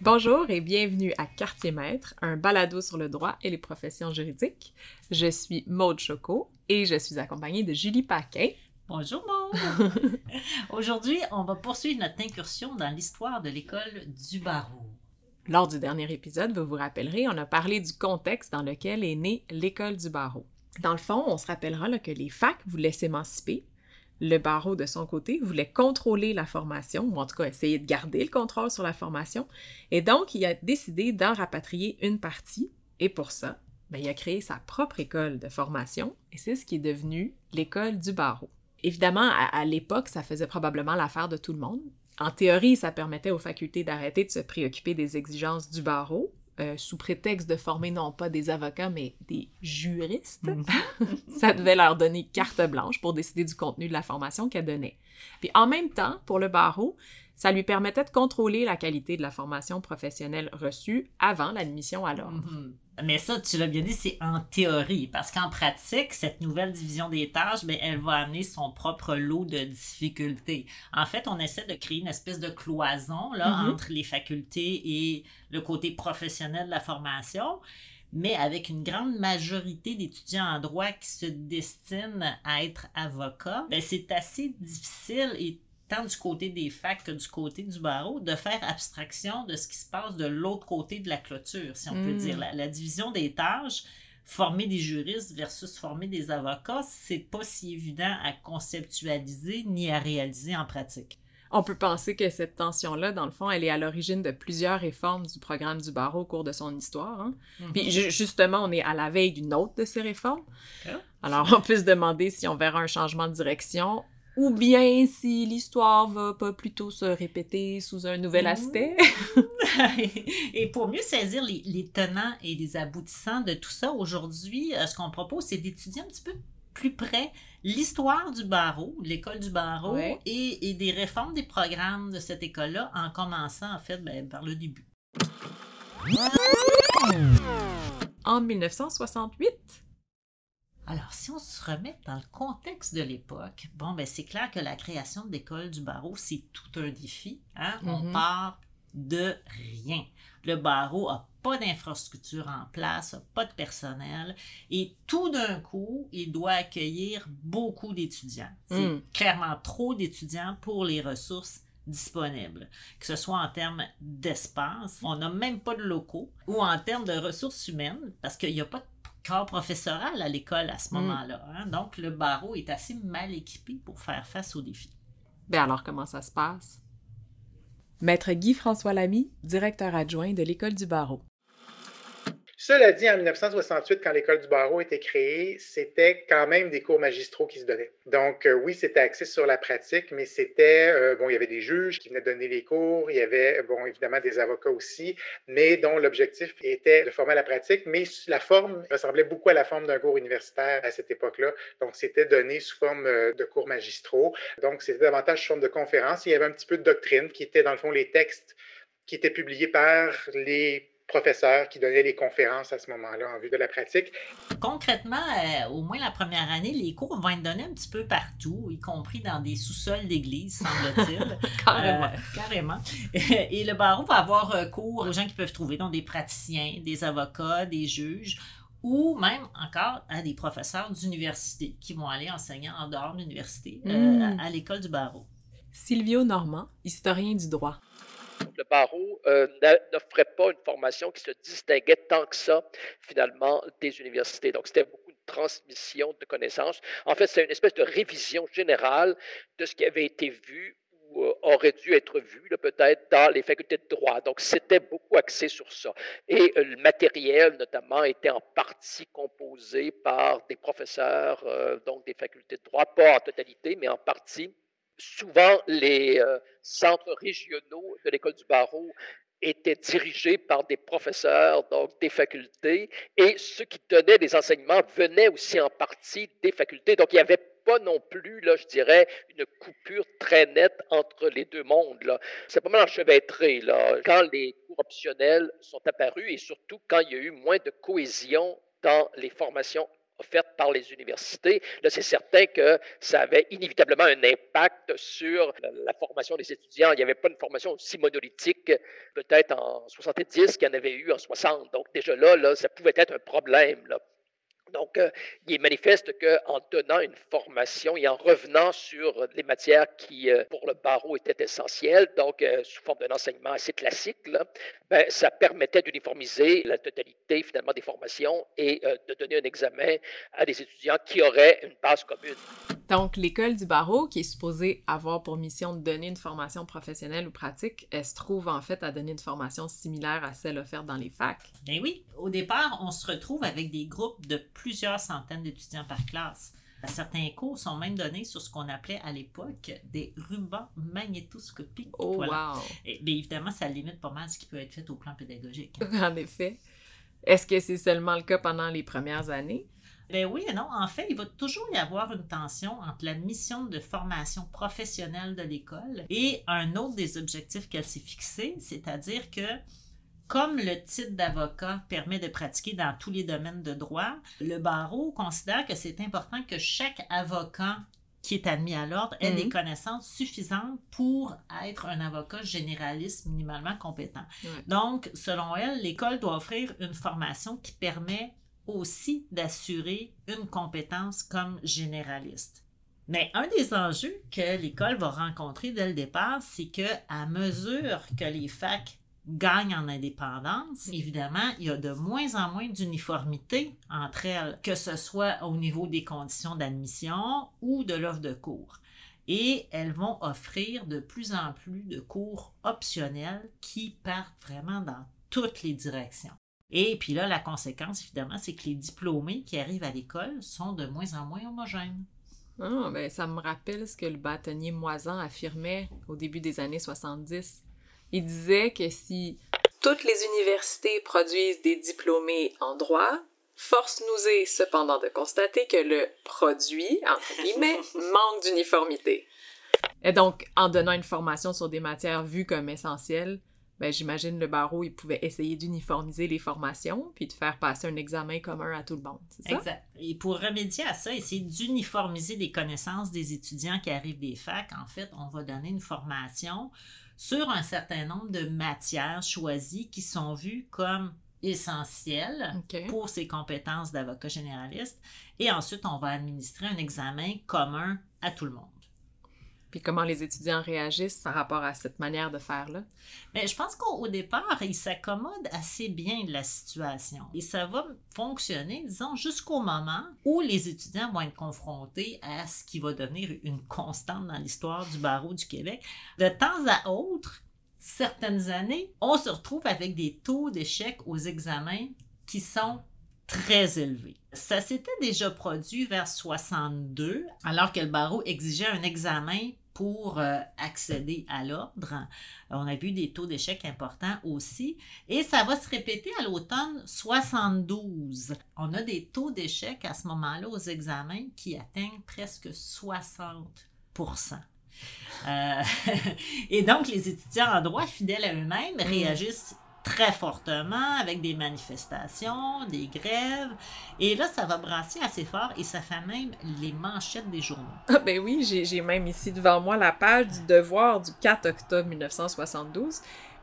Bonjour et bienvenue à Quartier Maître, un balado sur le droit et les professions juridiques. Je suis Maude Choco et je suis accompagnée de Julie Paquin. Bonjour Maude! Aujourd'hui, on va poursuivre notre incursion dans l'histoire de l'école du barreau. Lors du dernier épisode, vous vous rappellerez, on a parlé du contexte dans lequel est née l'école du barreau. Dans le fond, on se rappellera que les facs voulaient s'émanciper, le barreau, de son côté, voulait contrôler la formation, ou en tout cas essayer de garder le contrôle sur la formation, et donc il a décidé d'en rapatrier une partie, et pour ça, ben, il a créé sa propre école de formation, et c'est ce qui est devenu l'école du barreau. Évidemment, à l'époque, ça faisait probablement l'affaire de tout le monde. En théorie, ça permettait aux facultés d'arrêter de se préoccuper des exigences du barreau, euh, sous prétexte de former non pas des avocats, mais des juristes, mhm. ça devait leur donner carte blanche pour décider du contenu de la formation qu'elles donnaient. Puis en même temps, pour le barreau, ça lui permettait de contrôler la qualité de la formation professionnelle reçue avant l'admission à l'ordre. Mhm. Mais ça, tu l'as bien dit, c'est en théorie, parce qu'en pratique, cette nouvelle division des tâches, bien, elle va amener son propre lot de difficultés. En fait, on essaie de créer une espèce de cloison là, mhm. entre les facultés et le côté professionnel de la formation mais avec une grande majorité d'étudiants en droit qui se destinent à être avocats, ben, c'est assez difficile et tant du côté des facs que du côté du barreau, de faire abstraction de ce qui se passe de l'autre côté de la clôture, si on peut hmm. dire. La, division des tâches, former des juristes versus former des avocats, c'est pas si évident à conceptualiser ni à réaliser en pratique. On peut penser que cette tension-là, dans le fond, elle est à l'origine de plusieurs réformes du programme du barreau au cours de son histoire. Hein. Mm-hmm. Puis justement, on est à la veille d'une autre de ces réformes. Alors, on peut se demander si on verra un changement de direction ou bien si l'histoire va pas plutôt se répéter sous un nouvel aspect. et pour mieux saisir les, tenants et les aboutissants de tout ça, aujourd'hui, euh, ce qu'on propose, c'est d'étudier un petit peu plus près l'histoire du barreau, l'école du barreau, et, des réformes des programmes de cette école-là, en commençant en fait ben, par le début. En 1968, alors, si on se remet dans le contexte de l'époque, bon, ben c'est clair que la création de l'école du barreau, c'est tout un défi. Hein? On mm-hmm. part de rien. Le barreau n'a pas d'infrastructure en place, pas de personnel, et tout d'un coup, il doit accueillir beaucoup d'étudiants. C'est mm. clairement trop d'étudiants pour les ressources disponibles, que ce soit en termes d'espace, on n'a même pas de locaux, ou en termes de ressources humaines, parce qu'il n'y a pas de corps professoral à l'école à ce mm. moment-là. Hein. Donc, le barreau est assez mal équipé pour faire face aux défis. Ben alors, comment ça se passe? Maître Guy-François Lamy, directeur adjoint de l'École du barreau. Cela dit, en 1968, quand l'école du barreau a été créée, c'était quand même des cours magistraux qui se donnaient. Donc, euh, oui, c'était axé sur la pratique, mais c'était, euh, bon, il y avait des juges qui venaient donner les cours, il y avait, bon, évidemment, des avocats aussi, mais dont l'objectif était de former la pratique, mais la forme ressemblait beaucoup à la forme d'un cours universitaire à cette époque-là. Donc, c'était donné sous forme euh, de cours magistraux. Donc, c'était davantage sous forme de conférences. Il y avait un petit peu de doctrine qui était, dans le fond, les textes qui étaient publiés par les professeurs qui donnaient les conférences à ce moment-là en vue de la pratique. Concrètement, euh, au moins la première année, les cours vont être donnés un petit peu partout, y compris dans des sous-sols d'église, semble-t-il. carrément. Euh, carrément. Et le barreau va avoir euh, cours aux gens qui peuvent trouver, donc des praticiens, des avocats, des juges ou même encore à des professeurs d'université qui vont aller enseigner en dehors de l'université hmm. à l'école du barreau. Silvio Normand, historien du droit le barreau euh, n'offrait pas une formation qui se distinguait tant que ça, finalement, des universités. Donc, c'était beaucoup de transmission de connaissances. En fait, c'est une espèce de révision générale de ce qui avait été vu ou euh, aurait dû être vu, peut-être, dans les facultés de droit. Donc, c'était beaucoup axé sur ça. Et euh, le matériel, notamment, était en partie composé par des professeurs, donc des facultés de droit, pas en totalité, mais en partie souvent les euh, centres régionaux de l'école du barreau étaient dirigés par des professeurs, donc des facultés, et ceux qui donnaient des enseignements venaient aussi en partie des facultés. Donc, il y avait pas non plus, là, je dirais, une coupure très nette entre les deux mondes. C'est pas mal enchevêtré. Là. Quand les cours optionnels sont apparus et surtout quand il y a eu moins de cohésion dans les formations offertes par les universités. Là, c'est certain que ça avait inévitablement un impact sur la formation des étudiants. Il n'y avait pas une formation aussi monolithique peut-être en 70 qu'il y en avait eu en 60. Donc déjà là, ça pouvait être un problème. Donc, euh, il est manifeste qu'en donnant une formation et en revenant sur les matières qui, euh, pour le barreau, étaient essentielles, donc euh, sous forme d'un enseignement assez classique, ben, ça permettait d'uniformiser la totalité finalement des formations et de donner un examen à des étudiants qui auraient une base commune. Donc, l'école du barreau, qui est supposée avoir pour mission de donner une formation professionnelle ou pratique, elle se trouve en fait à donner une formation similaire à celle offerte dans les facs. Ben oui, au départ, on se retrouve avec des groupes de plusieurs centaines d'étudiants par classe. Certains cours sont même donnés sur ce qu'on appelait à l'époque des rubans magnétoscopiques. Oh, wow! Et, bien évidemment, ça limite pas mal ce qui peut être fait au plan pédagogique. en effet. Est-ce que c'est seulement le cas pendant les premières années? Ben oui et non. En fait, il va toujours y avoir une tension entre la mission de formation professionnelle de l'école et un autre des objectifs qu'elle s'est fixé, c'est-à-dire que comme le titre d'avocat permet de pratiquer dans tous les domaines de droit, le barreau considère que c'est important que chaque avocat qui est admis à l'ordre ait des mhm. connaissances suffisantes pour être un avocat généraliste minimalement compétent. Donc, selon elle, l'école doit offrir une formation qui permet aussi d'assurer une compétence comme généraliste. Mais un des enjeux que l'école va rencontrer dès le départ, c'est que à mesure que les facs gagnent en indépendance, évidemment, il y a de moins en moins d'uniformité entre elles, que ce soit au niveau des conditions d'admission ou de l'offre de cours. Et elles vont offrir de plus en plus de cours optionnels qui partent vraiment dans toutes les directions. Et puis là, la conséquence, évidemment, c'est que les diplômés qui arrivent à l'école sont de moins en moins homogènes. Ah, ben, ça me rappelle ce que le bâtonnier Moisan affirmait au début des années 70. Il disait que si toutes les universités produisent des diplômés en droit, force nous est cependant de constater que le produit, entre guillemets, manque d'uniformité. Et donc, en donnant une formation sur des matières vues comme essentielles, ben, j'imagine le barreau, il pouvait essayer d'uniformiser les formations puis de faire passer un examen commun à tout le monde, c'est ça? Exact. Et pour remédier à ça, essayer d'uniformiser les connaissances des étudiants qui arrivent des facs, en fait, on va donner une formation sur un certain nombre de matières choisies qui sont vues comme essentielles pour ses compétences d'avocat généraliste. Et ensuite, on va administrer un examen commun à tout le monde. Puis comment les étudiants réagissent par rapport à cette manière de faire-là? Mais je pense qu'au départ, ils s'accommodent assez bien de la situation. Et ça va fonctionner, disons, jusqu'au moment où les étudiants vont être confrontés à ce qui va devenir une constante dans l'histoire du barreau du Québec. De temps à autre, certaines années, on se retrouve avec des taux d'échec aux examens qui sont très élevés. Ça s'était déjà produit vers 62, alors que le barreau exigeait un examen pour euh, accéder à l'ordre. On a vu des taux d'échec importants aussi. Et ça va se répéter à l'automne 72. On a des taux d'échec à ce moment-là aux examens qui atteignent presque 60 euh, et donc, les étudiants en droit, fidèles à eux-mêmes, réagissent très fortement avec des manifestations, des grèves. Et là, ça va brasser assez fort et ça fait même les manchettes des journaux. Ah ben oui, j'ai même ici devant moi la page du Devoir du 4 octobre 1972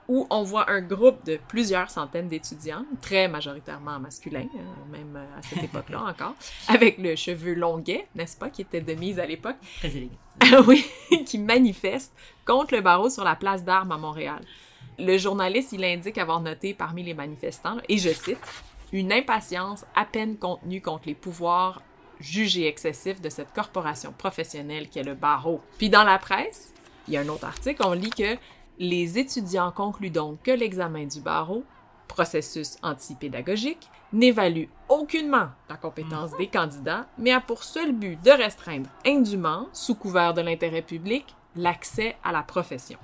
où on voit un groupe de plusieurs centaines d'étudiants, très majoritairement masculins, euh, même à cette époque-là encore, avec le cheveu longuet, n'est-ce pas, qui était de mise à l'époque. Très élégant. oui, qui manifeste contre le barreau sur la place d'armes à Montréal. Le journaliste, il indique avoir noté parmi les manifestants, et je cite, une impatience à peine contenue contre les pouvoirs jugés excessifs de cette corporation professionnelle qu'est le barreau. Puis dans la presse, il y a un autre article, on lit que les étudiants concluent donc que l'examen du barreau, processus antipédagogique, n'évalue aucunement la compétence des candidats, mais a pour seul but de restreindre indûment, sous couvert de l'intérêt public, l'accès à la profession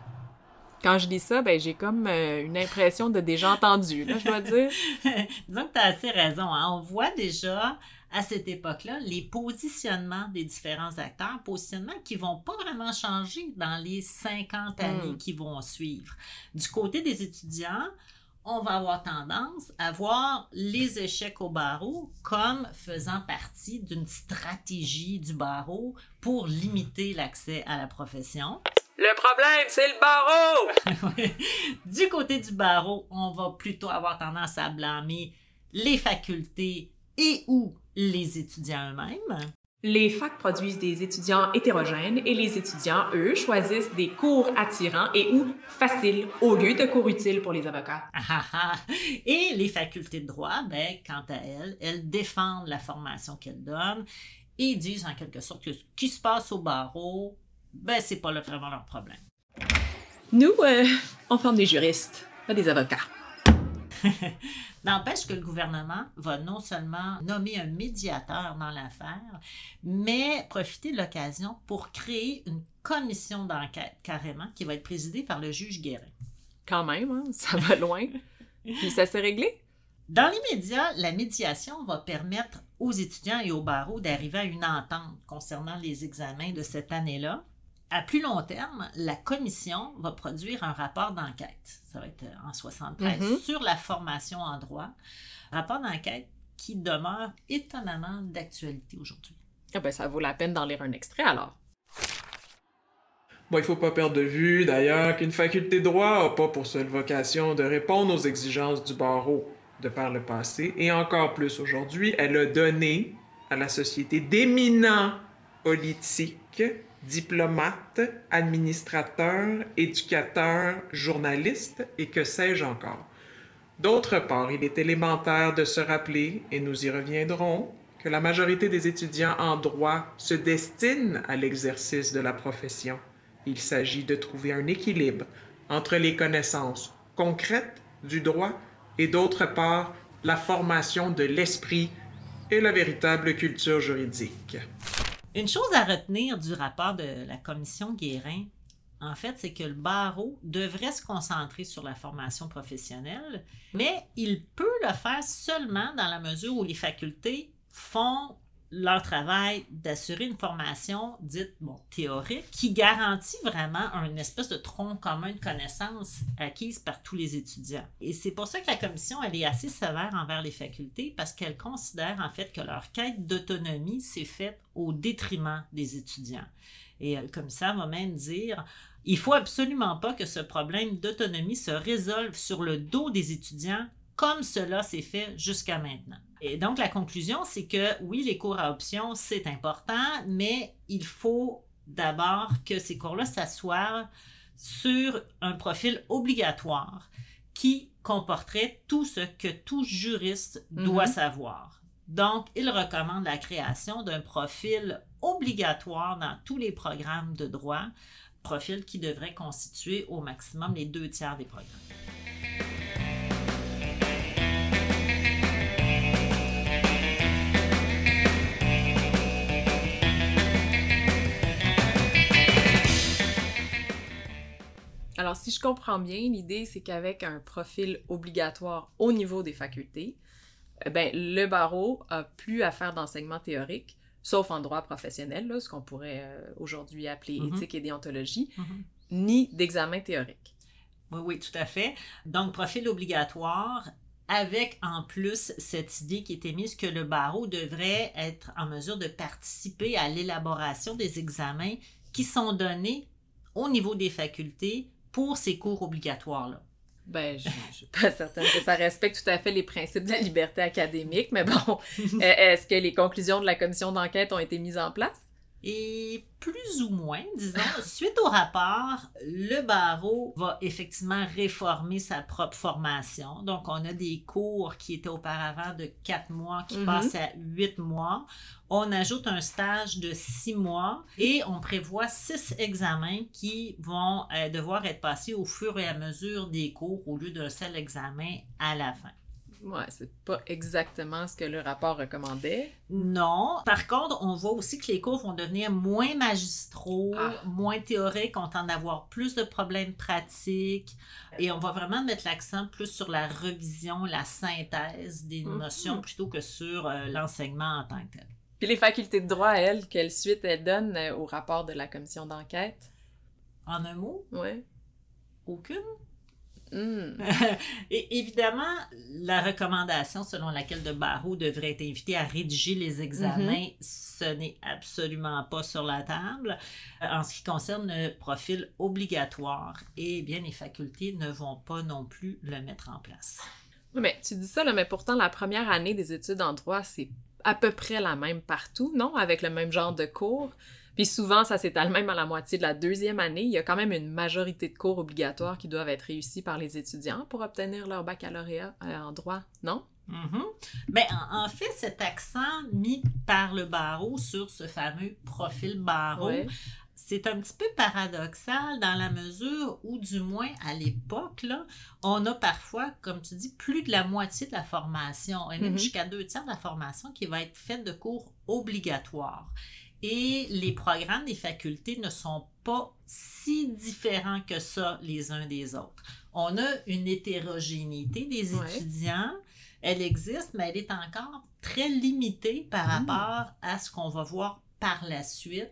quand je lis ça, ben, j'ai comme euh, une impression de déjà entendu, là, je dois dire. Disons que tu as assez raison. Hein. On voit déjà à cette époque-là les positionnements des différents acteurs, positionnements qui vont pas vraiment changer dans les 50 années Mm. qui vont suivre. Du côté des étudiants, on va avoir tendance à voir les échecs au barreau comme faisant partie d'une stratégie du barreau pour limiter l'accès à la profession. Le problème, c'est le barreau! du côté du barreau, on va plutôt avoir tendance à blâmer les facultés et ou les étudiants eux-mêmes. Les facs produisent des étudiants hétérogènes et les étudiants, eux, choisissent des cours attirants et ou faciles au lieu de cours utiles pour les avocats. Ah, ah, ah. Et les facultés de droit, ben, quant à elles, elles défendent la formation qu'elles donnent et disent en quelque sorte que ce qui se passe au barreau, ben, c'est pas vraiment leur problème. Nous, euh, on forme des juristes, pas des avocats. N'empêche que le gouvernement va non seulement nommer un médiateur dans l'affaire, mais profiter de l'occasion pour créer une commission d'enquête carrément qui va être présidée par le juge Guérin. Quand même, hein, ça va loin. Puis ça s'est réglé? Dans les médias, la médiation va permettre aux étudiants et aux barreaux d'arriver à une entente concernant les examens de cette année-là. À plus long terme, la commission va produire un rapport d'enquête, ça va être en 73, Mhm. sur la formation en droit. Rapport d'enquête qui demeure étonnamment d'actualité aujourd'hui. Ah ben, ça vaut la peine d'en lire un extrait alors. Bon, il faut pas perdre de vue, d'ailleurs, qu'une faculté de droit n'a pas pour seule vocation de répondre aux exigences du barreau de par le passé, et encore plus aujourd'hui, elle a donné à la société d'éminents politiques, diplomates, administrateurs, éducateurs, journalistes et que sais-je encore. D'autre part, il est élémentaire de se rappeler, et nous y reviendrons, que la majorité des étudiants en droit se destinent à l'exercice de la profession. Il s'agit de trouver un équilibre entre les connaissances concrètes du droit et d'autre part la formation de l'esprit et la véritable culture juridique. Une chose à retenir du rapport de la commission Guérin, en fait, c'est que le barreau devrait se concentrer sur la formation professionnelle, mais il peut le faire seulement dans la mesure où les facultés font leur travail d'assurer une formation dite bon, théorique qui garantit vraiment un espèce de tronc commun de connaissances acquises par tous les étudiants. Et c'est pour ça que la commission elle est assez sévère envers les facultés parce qu'elle considère en fait que leur quête d'autonomie s'est faite au détriment des étudiants. Et euh, le commissaire va même dire il faut absolument pas que ce problème d'autonomie se résolve sur le dos des étudiants comme cela s'est fait jusqu'à maintenant. Et donc, la conclusion, c'est que oui, les cours à option, c'est important, mais il faut d'abord que ces cours-là s'assoient sur un profil obligatoire qui comporterait tout ce que tout juriste doit Mhm. savoir. Donc, il recommande la création d'un profil obligatoire dans tous les programmes de droit, profil qui devrait constituer au maximum les deux tiers des programmes. Alors, si je comprends bien, l'idée, c'est qu'avec un profil obligatoire au niveau des facultés, euh, ben, le barreau a plus à faire d'enseignement théorique, sauf en droit professionnel, là, ce qu'on pourrait euh, aujourd'hui appeler Mhm. éthique et déontologie, Mhm. ni d'examen théorique. Oui, oui, tout à fait. Donc, profil obligatoire avec en plus cette idée qui est émise que le barreau devrait être en mesure de participer à l'élaboration des examens qui sont donnés au niveau des facultés pour ces cours obligatoires-là. Ben, je je suis pas certaine que ça respecte tout à fait les principes de la liberté académique, mais bon, euh, est-ce que les conclusions de la commission d'enquête ont été mises en place? Et plus ou moins, disons, suite au rapport, le barreau va effectivement réformer sa propre formation. Donc, on a des cours qui étaient auparavant de quatre mois qui Mhm. passent à huit mois. On ajoute un stage de six mois et on prévoit six examens qui vont euh, devoir être passés au fur et à mesure des cours au lieu d'un seul examen à la fin. Ouais, c'est pas exactement ce que le rapport recommandait. Non. Par contre, on voit aussi que les cours vont devenir moins magistraux, Ah. moins théoriques, on tend à avoir plus de problèmes pratiques et on va vraiment mettre l'accent plus sur la revision, la synthèse des Mhm. notions plutôt que sur euh, l'enseignement en tant que tel. Puis les facultés de droit, elles, quelle suite elles donnent euh, au rapport de la commission d'enquête? En un mot, Ouais. aucune? Hmm. Et évidemment, la recommandation selon laquelle de barreau devrait être invité à rédiger les examens, ce n'est absolument pas sur la table. Euh, En ce qui concerne le profil obligatoire, eh bien, les facultés ne vont pas non plus le mettre en place. Oui, mais tu dis ça, là, mais pourtant, la première année des études en droit, c'est à peu près la même partout, non? Avec le même genre de cours. Puis souvent, ça s'étale même à la moitié de la deuxième année. Il y a quand même une majorité de cours obligatoires qui doivent être réussis par les étudiants pour obtenir leur baccalauréat euh, en droit, non? Ben, en, en fait, cet accent mis par le barreau sur ce fameux profil barreau, Ouais. c'est un petit peu paradoxal dans la mesure où, du moins à l'époque, on a parfois, comme tu dis, plus de la moitié de la formation, et même Mhm. jusqu'à deux tiers de la formation qui va être faite de cours obligatoires. Et les programmes des facultés ne sont pas si différents que ça les uns des autres. On a une hétérogénéité des Ouais. étudiants. Elle existe, mais elle est encore très limitée par Mm. rapport à ce qu'on va voir par la suite,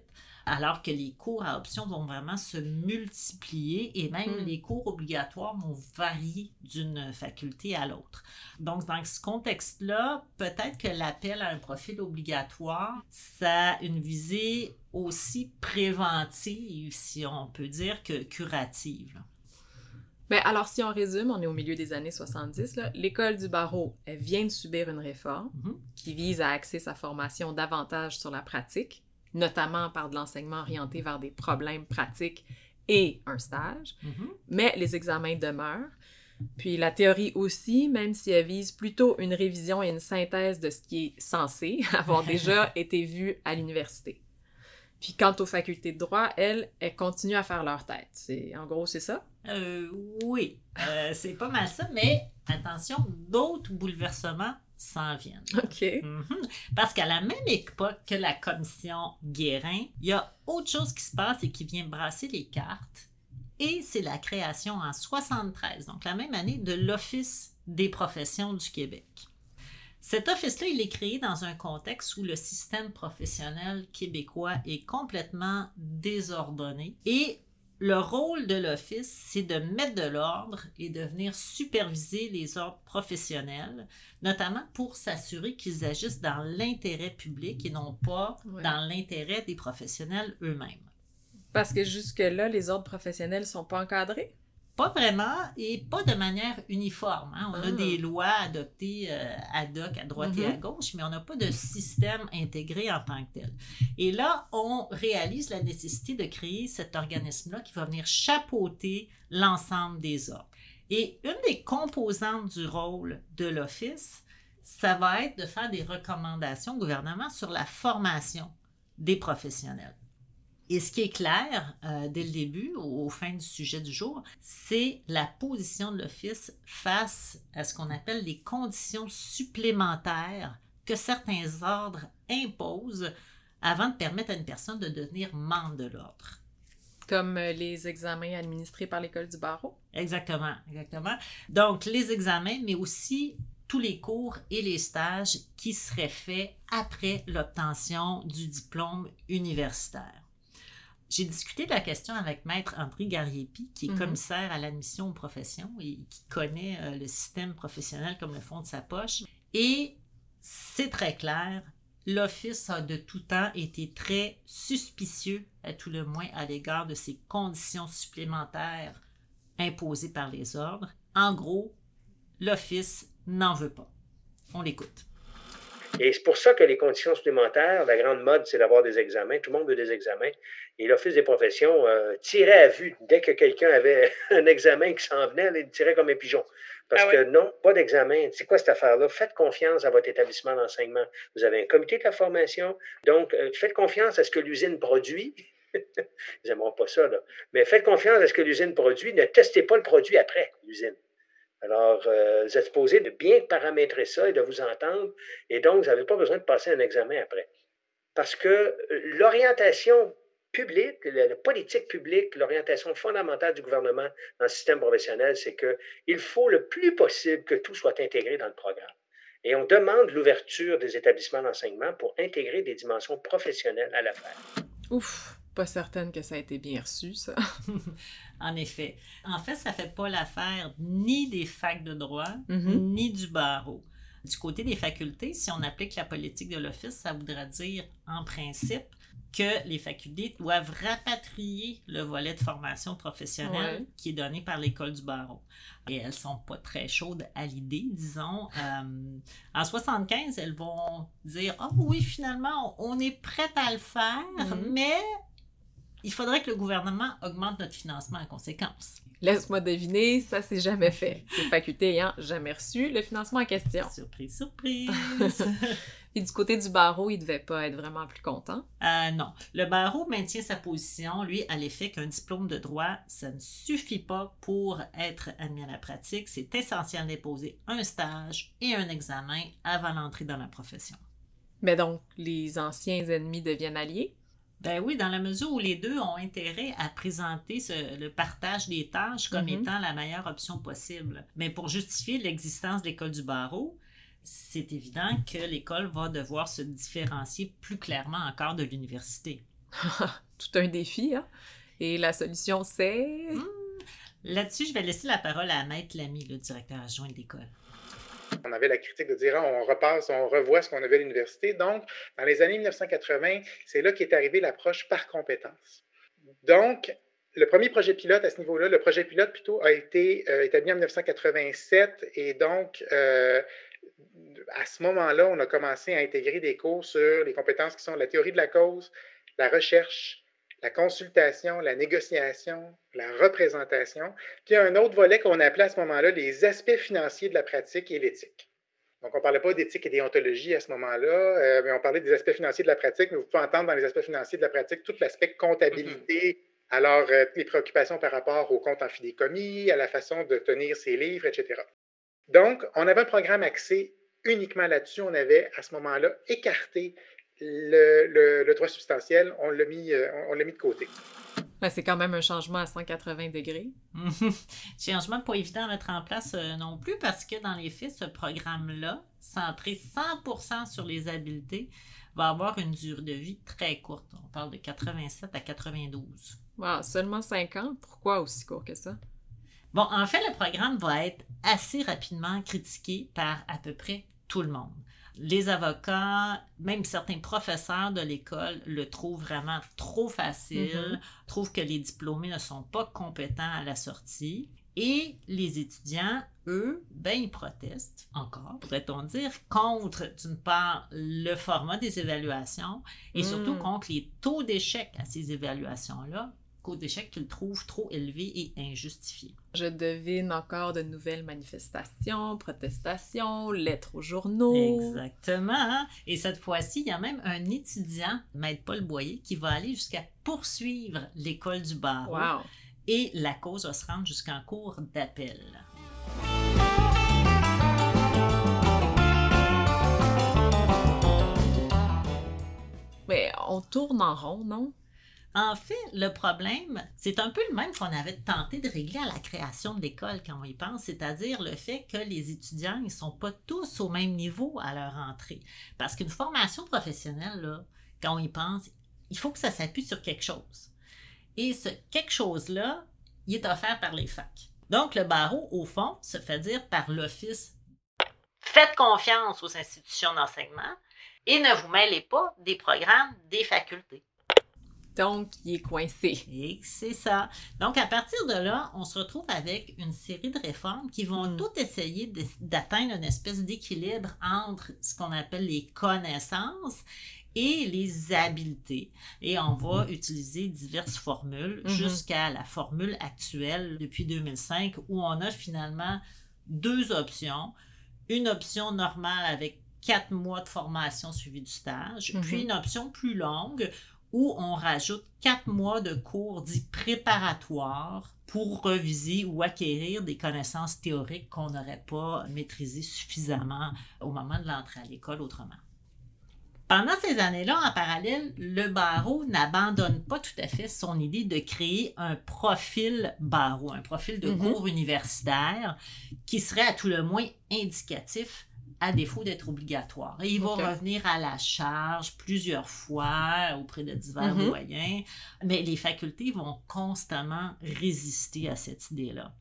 alors que les cours à option vont vraiment se multiplier et même Mm. les cours obligatoires vont varier d'une faculté à l'autre. Donc, dans ce contexte-là, peut-être que l'appel à un profil obligatoire, ça a une visée aussi préventive, si on peut dire, que curative. Ben, alors, si on résume, on est au milieu des années 70, là. l'école du barreau, elle vient de subir une réforme Mhm. qui vise à axer sa formation davantage sur la pratique, notamment par de l'enseignement orienté vers des problèmes pratiques et un stage. Mhm. mais les examens demeurent. Puis la théorie aussi, même si elle vise plutôt une révision et une synthèse de ce qui est censé avoir déjà été vu à l'université. Puis quant aux facultés de droit, elles, elles continuent à faire leur tête. C'est, en gros, c'est ça? Euh, oui, Euh, c'est pas mal ça, mais attention, d'autres bouleversements s'en viennent. OK. Mhm. Parce qu'à la même époque que la commission Guérin, il y a autre chose qui se passe et qui vient brasser les cartes. Et c'est la création en 73, donc la même année, de l'Office des professions du Québec. Cet office-là, il est créé dans un contexte où le système professionnel québécois est complètement désordonné et le rôle de l'Office, c'est de mettre de l'ordre et de venir superviser les ordres professionnels notamment pour s'assurer qu'ils agissent dans l'intérêt public et non pas Ouais. dans l'intérêt des professionnels eux-mêmes. Parce que jusque-là, les ordres professionnels sont pas encadrés? Pas vraiment et pas de manière uniforme. hein. On a Ah. des lois adoptées euh, ad hoc à droite et à Mhm. gauche, mais on n'a pas de système intégré en tant que tel. Et là, on réalise la nécessité de créer cet organisme-là qui va venir chapeauter l'ensemble des ordres. Et une des composantes du rôle de l'Office, ça va être de faire des recommandations au gouvernement sur la formation des professionnels. Et ce qui est clair euh, dès le début, au, au fin du sujet du jour, c'est la position de l'Office face à ce qu'on appelle les conditions supplémentaires que certains ordres imposent avant de permettre à une personne de devenir membre de l'ordre. Comme euh, les examens administrés par l'école du barreau. Exactement, exactement. Donc, les examens, mais aussi tous les cours et les stages qui seraient faits après l'obtention du diplôme universitaire. J'ai discuté de la question avec Maître André Gariepi, qui est Mhm. commissaire à l'admission aux professions et qui connaît euh, le système professionnel comme le fond de sa poche. Et c'est très clair, l'Office a de tout temps été très suspicieux, à tout le moins à l'égard de ces conditions supplémentaires imposées par les ordres. En gros, l'Office n'en veut pas. On l'écoute. Et c'est pour ça que les conditions supplémentaires, la grande mode, c'est d'avoir des examens. Tout le monde veut des examens. Et l'Office des professions euh, tirait à vue. Dès que quelqu'un avait un examen qui s'en venait, il tirait comme un pigeon. Parce Ah que non, pas d'examen. C'est quoi cette affaire-là? Faites confiance à votre établissement d'enseignement. Vous avez un comité de la formation. Donc, euh, faites confiance à ce que l'usine produit. Ils n'aimeront pas ça, là. Mais faites confiance à ce que l'usine produit. Ne testez pas le produit après l'usine. Alors, euh, vous êtes supposé de bien paramétrer ça et de vous entendre, et donc, vous n'avez pas besoin de passer un examen après. Parce que euh, l'orientation publique, la, politique publique, l'orientation fondamentale du gouvernement dans le système professionnel, c'est qu'il faut le plus possible que tout soit intégré dans le programme. Et on demande l'ouverture des établissements d'enseignement pour intégrer des dimensions professionnelles à l'affaire. Ouf, pas certaine que ça a été bien reçu, ça. en effet. En fait, ça fait pas l'affaire ni des facs de droit, Mhm. ni du barreau. Du côté des facultés, si on applique la politique de l'Office, ça voudrait dire, en principe, que les facultés doivent rapatrier le volet de formation professionnelle Ouais. qui est donné par l'école du barreau. Et elles sont pas très chaudes à l'idée, disons. Euh, en 75, elles vont dire « Ah oui, finalement, on est prête à le faire, Mhm. mais il faudrait que le gouvernement augmente notre financement en conséquence. Laisse-moi deviner, ça s'est jamais fait. Les facultés ayant jamais reçu le financement en question. Surprise, surprise! Et du côté du barreau, il devait pas être vraiment plus content? Euh, non. Le barreau maintient sa position, lui, à l'effet qu'un diplôme de droit, ça ne suffit pas pour être admis à la pratique. C'est essentiel d'imposer un stage et un examen avant l'entrée dans la profession. Mais donc, les anciens ennemis deviennent alliés? Ben oui, dans la mesure où les deux ont intérêt à présenter ce- le partage des tâches comme Mhm. étant la meilleure option possible. Mais pour justifier l'existence de l'école du barreau, c'est évident que l'école va devoir se différencier plus clairement encore de l'université. Tout un défi, hein? Et la solution, c'est... Là-dessus, je vais laisser la parole à Maître Lamy, le directeur adjoint de l'école. On avait la critique de dire Ah, on repasse, on revoit ce qu'on avait à l'université. Donc, dans les années 1980, c'est là qu'est arrivée l'approche par compétence. Donc, le premier projet pilote à ce niveau-là, le projet pilote plutôt, a été euh, établi en 1987 et donc, euh, à ce moment-là, on a commencé à intégrer des cours sur les compétences qui sont la théorie de la cause, la recherche, la consultation, la négociation, la représentation. Puis il y a un autre volet qu'on appelait à ce moment-là les aspects financiers de la pratique et l'éthique. Donc, on ne parlait pas d'éthique et déontologie à ce moment-là, euh, mais on parlait des aspects financiers de la pratique, mais vous pouvez entendre dans les aspects financiers de la pratique tout l'aspect comptabilité, alors euh, les préoccupations par rapport au compte en fidéicommis, à la façon de tenir ses livres, etc. Donc, on avait un programme axé uniquement là-dessus. On avait à ce moment-là écarté le, le- le droit substantiel, on l'a mis, euh, on- on l'a mis de côté. Ben, c'est quand même un changement à 180 degrés. Changement pas évident à mettre en place euh, non plus parce que dans les faits, ce programme-là, centré 100% sur les habiletés, va avoir une durée de vie très courte. On parle de 87 à 92. Wow, seulement 50? Pourquoi aussi court que ça? Bon, en fait, le programme va être assez rapidement critiqué par à peu près tout le monde. Les avocats, même certains professeurs de l'école le trouvent vraiment trop facile, Mhm. trouvent que les diplômés ne sont pas compétents à la sortie. Et les étudiants, eux, ben, ils protestent encore, pourrait-on dire, contre, d'une part, le format des évaluations et surtout Mm. contre les taux d'échec à ces évaluations-là, taux d'échec qu'ils trouvent trop élevés et injustifiés. Je devine encore de nouvelles manifestations, protestations, lettres aux journaux. Exactement. Et cette fois-ci, il y a même un étudiant, Maître Paul Boyer, qui va aller jusqu'à poursuivre l'école du barreau. Wow! Et la cause va se rendre jusqu'en cours d'appel. Mais on tourne en rond, non? En fait, le problème, c'est un peu le même qu'on avait tenté de régler à la création de l'école quand on y pense, c'est-à-dire le fait que les étudiants ne sont pas tous au même niveau à leur entrée. Parce qu'une formation professionnelle, quand on y pense, il faut que ça s'appuie sur quelque chose. Et ce quelque chose-là, il est offert par les facs. Donc, le barreau, au fond, se fait dire par l'Office Faites confiance aux institutions d'enseignement et ne vous mêlez pas des programmes des facultés. Donc, il est coincé. Et c'est ça. Donc, à partir de là, on se retrouve avec une série de réformes qui vont Mm. toutes essayer d'atteindre une espèce d'équilibre entre ce qu'on appelle les connaissances et les habiletés. Et on va utiliser diverses formules Mhm. jusqu'à la formule actuelle depuis 2005 où on a finalement deux options. Une option normale avec quatre mois de formation suivie du stage, puis une option plus longue où on rajoute quatre mois de cours dits préparatoires pour reviser ou acquérir des connaissances théoriques qu'on n'aurait pas maîtrisées suffisamment au moment de l'entrée à l'école autrement. Pendant ces années-là, en parallèle, le barreau n'abandonne pas tout à fait son idée de créer un profil barreau, un profil de Mhm. cours universitaire qui serait à tout le moins indicatif à défaut d'être obligatoire. Et il va revenir à la charge plusieurs fois auprès de divers Mhm. doyens, mais les facultés vont constamment résister à cette idée-là.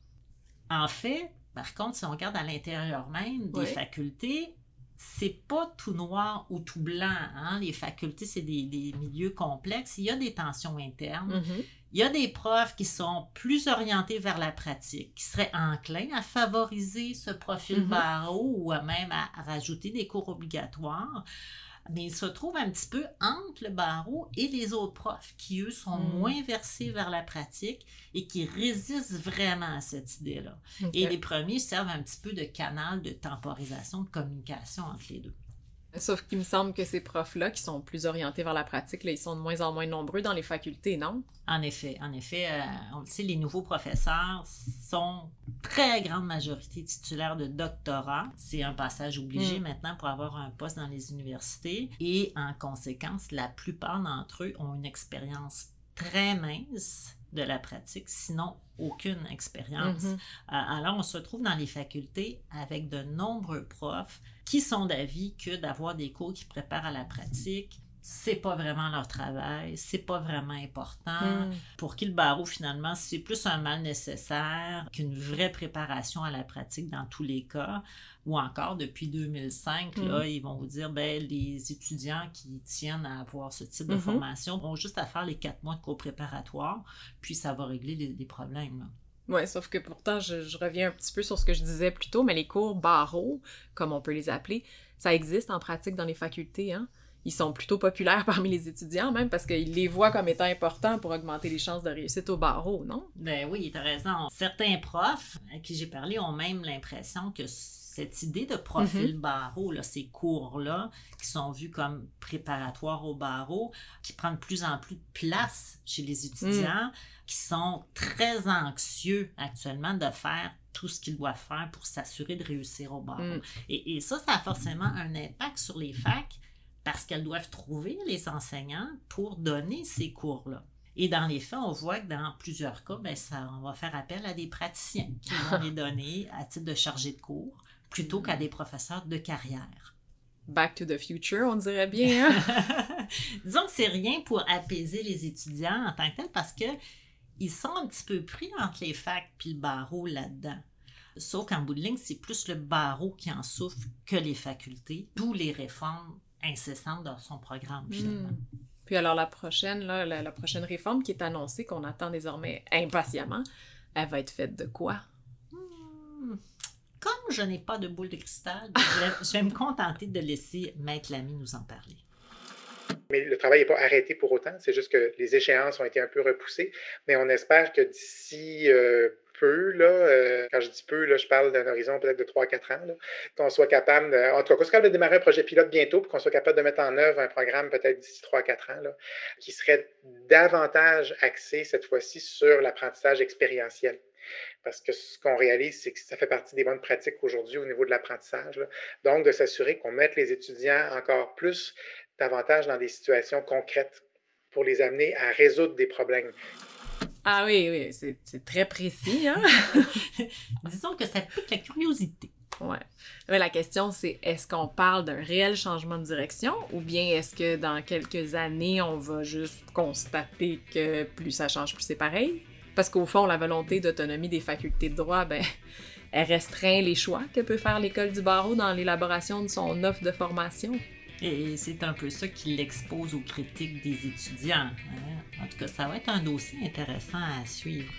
En fait, par contre, si on regarde à l'intérieur même des Ouais. facultés, c'est pas tout noir ou tout blanc. hein. Les facultés, c'est des, des milieux complexes. Il y a des tensions internes. Mhm. Il y a des profs qui sont plus orientés vers la pratique, qui seraient enclins à favoriser ce profil barreau ou à même à, rajouter des cours obligatoires. Mais ils se trouvent un petit peu entre le barreau et les autres profs qui, eux, sont Mhm. moins versés vers la pratique et qui résistent vraiment à cette idée-là. Et les premiers servent un petit peu de canal de temporisation, de communication entre les deux. Sauf qu'il me semble que ces profs-là, qui sont plus orientés vers la pratique, là, ils sont de moins en moins nombreux dans les facultés, non? En effet, en effet, euh, on le sait, les nouveaux professeurs sont très grande majorité titulaires de doctorat. C'est un passage obligé Mm. maintenant pour avoir un poste dans les universités. Et en conséquence, la plupart d'entre eux ont une expérience très mince de la pratique, sinon aucune expérience. Mhm. Euh, Alors, on se retrouve dans les facultés avec de nombreux profs qui sont d'avis que d'avoir des cours qui préparent à la pratique, c'est pas vraiment leur travail, c'est pas vraiment important. Mm. Pour qui le barreau, finalement, c'est plus un mal nécessaire qu'une vraie préparation à la pratique dans tous les cas. Ou encore, depuis 2005, là, ils vont vous dire, ben, les étudiants qui tiennent à avoir ce type de Mhm. formation ont juste à faire les quatre mois de cours préparatoires, puis ça va régler les, les problèmes. là. Ouais, sauf que pourtant, je, je reviens un petit peu sur ce que je disais plus tôt, mais les cours barreaux, comme on peut les appeler, ça existe en pratique dans les facultés, hein? Ils sont plutôt populaires parmi les étudiants, même parce qu'ils les voient comme étant importants pour augmenter les chances de réussite au barreau, non? Ben oui, tu as raison. Certains profs à qui j'ai parlé ont même l'impression que cette idée de profil barreau, là, ces cours-là, qui sont vus comme préparatoires au barreau, qui prennent de plus en plus de place chez les étudiants, qui sont très anxieux actuellement de faire tout ce qu'ils doivent faire pour s'assurer de réussir au barreau. Mm. Et, et ça, ça a forcément un impact sur les facs parce qu'elles doivent trouver les enseignants pour donner ces cours-là. Et dans les faits, on voit que dans plusieurs cas, ben, ça, on va faire appel à des praticiens qui vont les donner à titre de chargé de cours plutôt qu'à des professeurs de carrière. Back to the future, on dirait bien, hein? Disons que c'est rien pour apaiser les étudiants en tant que tel parce que ils sont un petit peu pris entre les facs puis le barreau là-dedans. Sauf qu'en bout de ligne, c'est plus le barreau qui en souffre que les facultés, d'où les réformes incessantes dans son programme finalement. Mm. Puis alors la prochaine, là, la, la prochaine réforme qui est annoncée, qu'on attend désormais impatiemment, elle va être faite de quoi? Hmm. Comme je n'ai pas de boule de cristal, je vais, je vais me contenter de laisser Maître Lamy nous en parler. Mais le travail n'est pas arrêté pour autant, c'est juste que les échéances ont été un peu repoussées, mais on espère que d'ici euh, peu, là, euh, quand je dis peu, là, je parle d'un horizon peut-être de 3-4 ans, qu'on soit capable, de, en tout cas, qu'on soit capable de démarrer un projet pilote bientôt, pour qu'on soit capable de mettre en œuvre un programme peut-être d'ici 3-4 ans, qui serait davantage axé cette fois-ci sur l'apprentissage expérientiel. Parce que ce qu'on réalise, c'est que ça fait partie des bonnes pratiques aujourd'hui au niveau de l'apprentissage. Donc, de s'assurer qu'on mette les étudiants encore plus davantage dans des situations concrètes pour les amener à résoudre des problèmes. Ah oui, oui, c'est c'est très précis, hein? Disons que ça pique la curiosité. Ouais. Mais la question, c'est est-ce qu'on parle d'un réel changement de direction ou bien est-ce que dans quelques années, on va juste constater que plus ça change, plus c'est pareil? Parce qu'au fond, la volonté d'autonomie des facultés de droit, ben, elle restreint les choix que peut faire l'école du barreau dans l'élaboration de son offre de formation. Et c'est un peu ça qui l'expose aux critiques des étudiants. hein. En tout cas, ça va être un dossier intéressant à suivre.